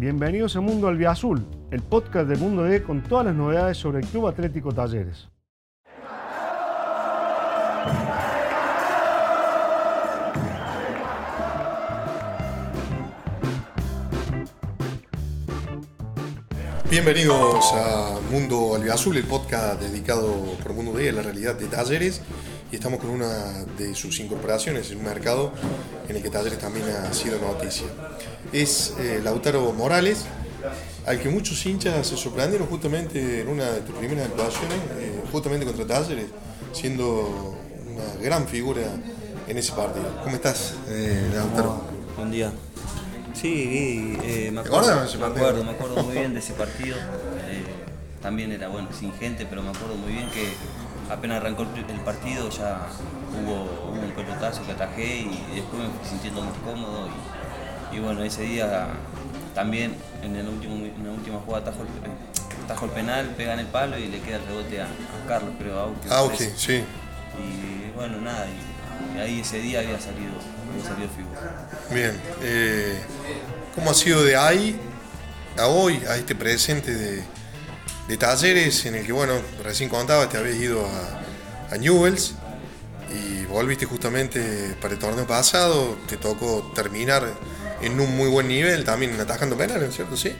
Bienvenidos a Mundo Albiazul, el podcast de Mundo D con todas las novedades sobre el Club Atlético Talleres. Bienvenidos a Mundo Albiazul, el podcast dedicado por Mundo D a la realidad de Talleres. Y estamos con una de sus incorporaciones en un mercado en el que Talleres también ha sido noticia. Es eh, Lautaro Morales, al que muchos hinchas se sorprendieron justamente en una de tus primeras actuaciones, eh, justamente contra Talleres, siendo una gran figura en ese partido. ¿Cómo estás, eh, Lautaro? Buen día. Sí, eh, me, ¿Te acuerdo, de ese me acuerdo, me acuerdo muy bien de ese partido. También era bueno, sin gente, pero me acuerdo muy bien que apenas arrancó el partido ya hubo, hubo un pelotazo que atajé y después me fui sintiendo más cómodo. Y, y bueno, ese día también en, el último, en la última jugada atajo el, atajo el penal, pega en el palo y le queda el rebote a, a Carlos, creo, a parece. sí. Y bueno, nada, y, y ahí ese día había salido, había salido figura. Bien. eh, ¿Cómo ha sido de ahí a hoy, a este presente de, de talleres en el que, bueno, recién contaba, te habías ido a, a Newells y volviste justamente para el torneo pasado, te tocó terminar en un muy buen nivel, también atajando penales, ¿cierto? Sí.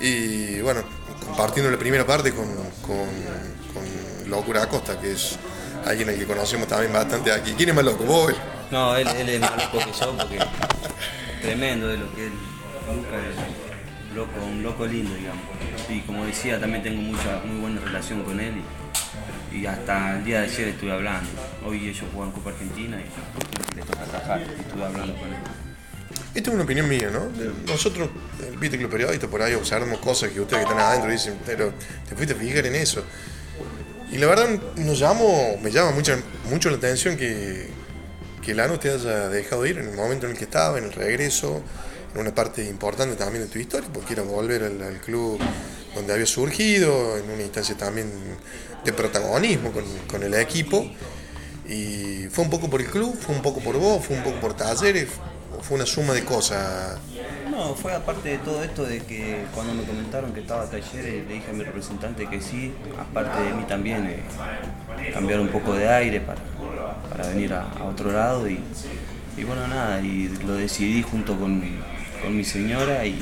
Y bueno, compartiendo la primera parte con, con, con Locura Acosta, que es alguien al que conocemos también bastante aquí. ¿Quién es más loco? ¿Vos? él? No, él, él es más loco que yo porque tremendo de lo que él, es loco, un loco lindo, digamos. Y como decía, también tengo mucha, muy buena relación con él y, hasta el día de ayer estuve hablando. Hoy ellos juegan Copa Argentina y les toca atajar estuve hablando con él. Esta es una opinión mía, ¿no? Nosotros, eh, viste que los periodistas por ahí observamos cosas que ustedes que están adentro dicen, pero te fuiste a fijar en eso. Y la verdad nos llamó, me llama mucho, mucho la atención que, que Lanús te haya dejado ir en el momento en el que estaba, en el regreso, una parte importante también de tu historia, porque era volver al, club donde había surgido, en una instancia también de protagonismo con, con el equipo. Y fue un poco por el club, fue un poco por vos, fue un poco por talleres, fue una suma de cosas. No, fue aparte de todo esto de que cuando me comentaron que estaba Talleres, le dije a mi representante que sí, aparte de mí también, eh, cambiar un poco de aire para, para venir a, otro lado y, y bueno, nada, y lo decidí junto con con mi señora y,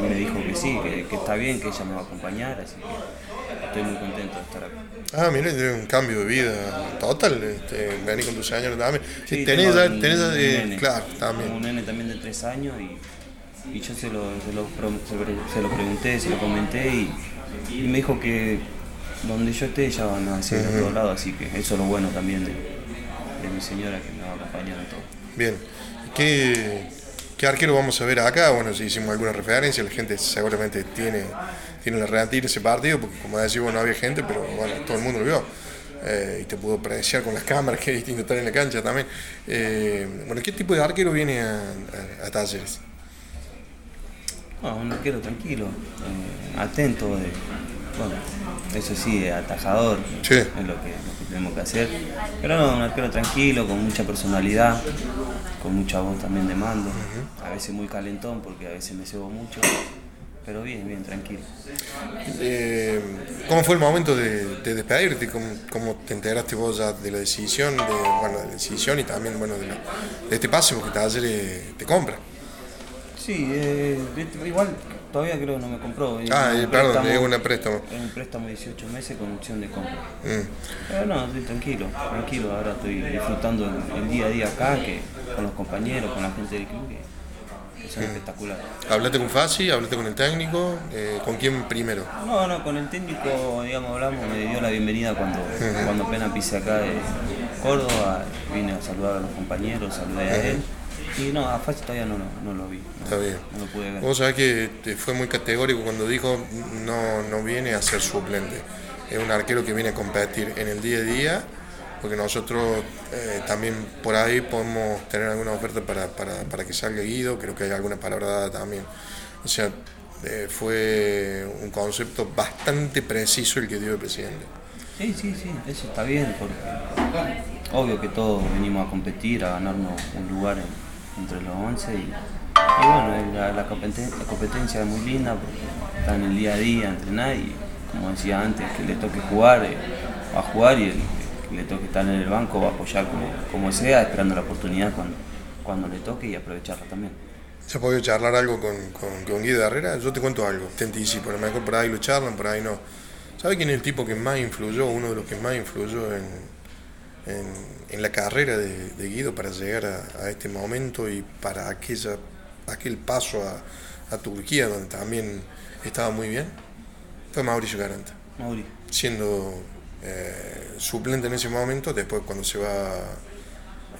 me dijo que sí, que, que está bien, que ella me va a acompañar, así que estoy muy contento de estar acá. Ah, mira, tiene un cambio de vida total. Este, vení con tu señora también. Sí, tenés tengo ya, un- tenés ya, un eh, nene. claro, Tengo un también. nene también de tres años y, y yo se lo, se, lo, se lo- pregunté, se lo comenté y, y me dijo que donde yo esté ya van a hacer a todos lados, así que eso es lo bueno también de, de mi señora que me va a acompañar en todo. Bien. ¿Qué, ¿Qué arquero vamos a ver acá? Bueno, si hicimos alguna referencia, la gente seguramente tiene, tiene la relativa ese partido, porque como bueno, no había gente, pero bueno, todo el mundo lo vio. Eh, y te pudo apreciar con las cámaras, que es distinto estar en la cancha también. Eh, bueno, ¿qué tipo de arquero viene a, a- a Talleres? No, un arquero tranquilo, eh, atento, de, bueno, eso sí, atajador, Sí. es lo que, lo que tenemos que hacer. Pero no, un arquero tranquilo, con mucha personalidad, con mucha voz también de mando, a veces muy calentón porque a veces me cebo mucho, pero bien, bien, tranquilo. Eh, ¿Cómo fue el momento de, de despedirte? ¿Cómo, cómo te enteraste vos ya de la decisión, de, bueno, de la decisión y también bueno, de, la- de este pase? Porque Talleres te compra. Sí, eh, igual todavía creo que no me compró. eh, Ah, un perdón, es un préstamo. Es un préstamo de 18 meses con opción de compra. Mm. Pero no, estoy tranquilo, tranquilo. Ahora estoy disfrutando el, el día a día acá, que con los compañeros, con la gente del club, que, que son espectaculares. Hablaste con Fasi, hablaste con el técnico, eh, ¿con quién primero? No, no, con el técnico, digamos, hablamos, me dio la bienvenida cuando, cuando apenas pisé acá de Córdoba, vine a saludar a los compañeros, saludé a él. Y no, a Fachi todavía no, lo- no lo vi. no- Está bien. No lo pude ver. Vos sabés que fue muy categórico cuando dijo no, no viene a ser suplente. Es un arquero que viene a competir en el día a día, porque nosotros eh, también por ahí podemos tener alguna oferta para, para, para que salga Guido, creo que hay alguna palabra dada también. O sea, eh, fue un concepto bastante preciso el que dio el presidente. Sí, sí, sí, eso está bien, porque obvio que todos venimos a competir, a ganarnos un lugar en- entre los 11 y, Y bueno, la, competencia, es muy linda porque está en el día a día, entrenar y como decía antes, que le toque jugar, eh, va a jugar y le toque estar en el banco va a apoyar como, como sea, esperando la oportunidad cuando, cuando le toque y aprovecharla también. ¿Se ha podido charlar algo con, con, con Guido Herrera? Yo te cuento algo, te anticipo, a lo mejor por ahí lo charlan, por ahí no. ¿Sabe quién es el tipo que más influyó, uno de los que más influyó en, en, en la carrera de, de, Guido para llegar a, a, este momento y para aquella, aquel paso a, a, Turquía, donde también estaba muy bien? Fue Mauricio Garanta. Mauri. Siendo eh, suplente en ese momento, después cuando se va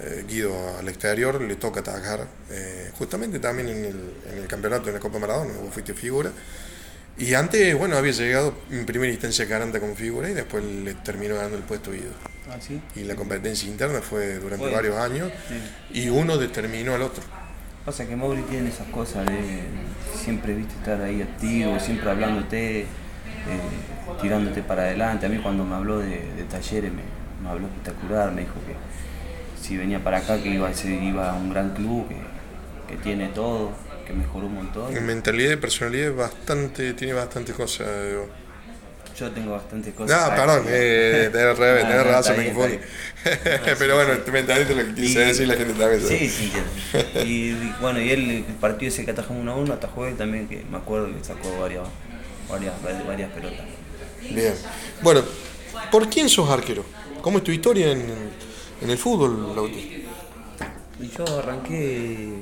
eh, Guido al exterior, le toca atajar, eh, justamente también en el, en el, campeonato de la Copa Maradona, vos fuiste figura. Y antes, bueno, había llegado en primera instancia Caranta con figura y después le terminó dando el puesto Guido. ¿Ah, sí? Y la competencia interna fue durante varios años sí. y uno determinó al otro. Pasa que Mauri tiene esas cosas de siempre viste estar ahí activo, siempre hablándote, eh, tirándote para adelante. A mí cuando me habló de, de talleres me, me, habló espectacular, me dijo que si venía para acá que iba a, ser, iba a un gran club, que, que tiene todo, que mejoró un montón. En mentalidad y personalidad bastante, tiene bastante cosas. Digo. Yo tengo bastantes cosas. No, perdón, eh, tenés, revés, tenés razón, me confundí. Pero bueno, es lo que quise decir la gente también. Sí, sí, y, y, bueno, y él, el partido ese que atajamos 1 a 1, atajó él también, que me acuerdo que sacó varias, varias, varias pelotas. Bien. Bueno, ¿por quién sos arquero? ¿Cómo es tu historia en, en el fútbol, Lauti? Yo arranqué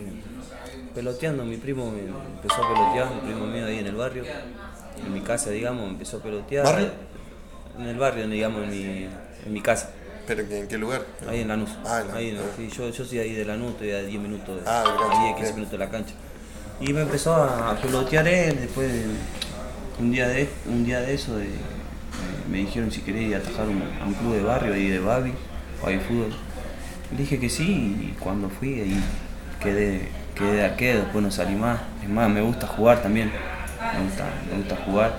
peloteando, mi primo empezó a pelotear, mi primo mío ahí en el barrio, en mi casa, digamos, empezó a pelotear. ¿Barrio? En el barrio, digamos, en mi, en mi casa. ¿Pero en qué lugar? Ahí en Lanús. Ah, en ahí, sí, yo, yo soy ahí de Lanús, estoy a 10 minutos, ah, a 10, 15 minutos de la cancha. Y me empezó a pelotear él, después de, un, día de, un día de eso, de, me dijeron si quería ir a atajar un, a un club de barrio ahí de Babi, Babi Fútbol. Le dije que sí y cuando fui ahí quedé, quedé de arquero, después no salí más. Es más, me gusta jugar también, me gusta, me gusta jugar.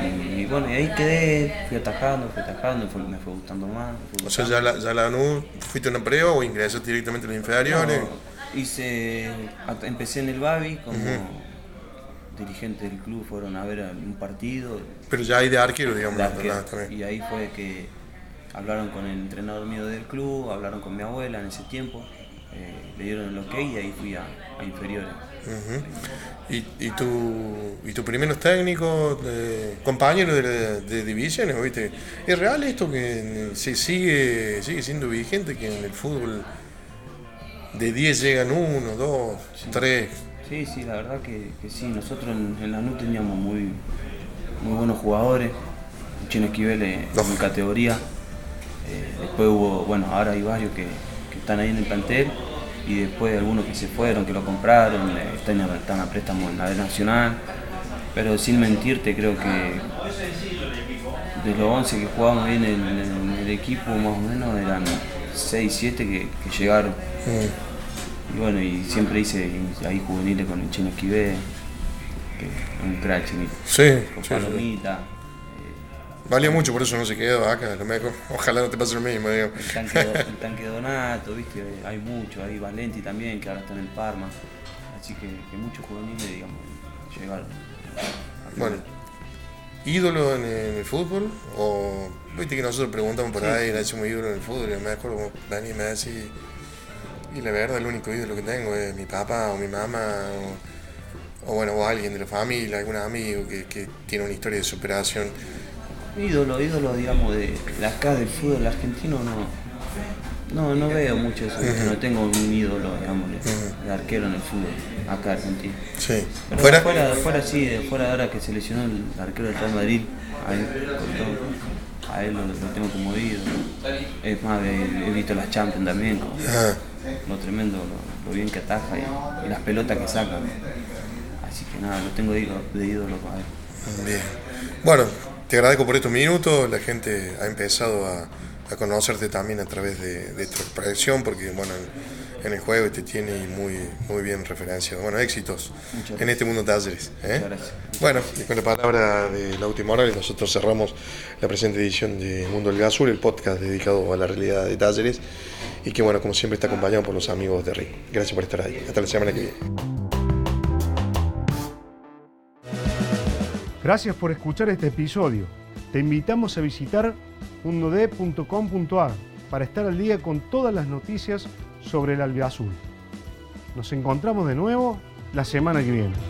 Y, y, bueno, y ahí quedé, fui atajando, fui atajando, fue, me fue gustando más. Fue o sea, ya la, ya la NU, ¿fuiste a una prueba o ingresaste directamente en las inferiores? No, hice, empecé en el Babi como uh -huh. dirigente del club, fueron a ver un partido. Pero ya hay de arquero, digamos. De arquero. Nada, y ahí fue que hablaron con el entrenador mío del club, hablaron con mi abuela en ese tiempo, eh, le dieron el ok y ahí fui a, a inferiores. Uh -huh. ¿Y, y, tu, ¿Y tus primeros técnicos, compañeros de, de, divisiones, ¿viste? ¿Es real esto que se sigue, sigue siendo vigente, que en el fútbol de 10 llegan 1, 2, 3? Sí, sí, la verdad que, que sí. Nosotros en, en la NU teníamos muy, muy buenos jugadores, Chino Esquivel en mi categoría. Eh, después hubo, bueno, ahora hay varios que, que, están ahí en el plantel y después algunos que se fueron, que lo compraron, están, están a préstamo en la Nacional. Pero sin mentirte, creo que de los 11 que jugábamos en el, en el equipo, más o menos eran 6, 7 que, que llegaron. Mm. Y bueno, y siempre hice ahí juveniles con el Chino Esquivé, que es un crack. Sí, con sí, Palomita. Sí. Valía mucho, por eso no se quedó acá, lo mejor. Ojalá no te pase lo mismo, digo. El tanque, el tanque Donato, viste, hay mucho, hay Valenti también, que ahora está en el Parma. Así que, que muchos juveniles, digamos, llegaron. Bueno, ¿ídolo en el fútbol? O, viste que nosotros preguntamos por sí. ahí, le decimos ídolo en el fútbol, y me acuerdo como Dani me decía, y la verdad el único ídolo que tengo es mi papá o mi mamá, o, o bueno, o alguien de la familia, algún amigo que, que tiene una historia de superación ídolo, ídolo, digamos, de, acá del fútbol argentino, no. No, no veo mucho eso, uh -huh. no tengo un ídolo, digamos, de, uh -huh. de, arquero en el fútbol, acá argentino. Sí. Pero ¿Fuera? Fuera, fuera sí, de fuera de ahora que se lesionó el arquero del Real Madrid, a él, a él lo, lo, tengo como ídolo. Es más, he, he visto las Champions también, como, uh -huh. lo tremendo, lo, lo, bien que ataja y, y, las pelotas que saca. Así que nada, lo tengo de ídolo, de ídolo para él. Bien. Bueno, te agradezco por estos minutos, la gente ha empezado a, a conocerte también a través de, de tu expresión, porque bueno, en, en, el juego te tiene muy, muy bien referenciado. Bueno, éxitos en este mundo de talleres. ¿eh? Bueno, y con la palabra de Lauti Morales nosotros cerramos la presente edición de Mundo del Gazul, el podcast dedicado a la realidad de talleres, y que bueno, como siempre está acompañado por los amigos de RI. Gracias por estar ahí. Hasta la semana que viene. Gracias por escuchar este episodio. Te invitamos a visitar mundod.com.ar para estar al día con todas las noticias sobre el albiazul. Nos encontramos de nuevo la semana que viene.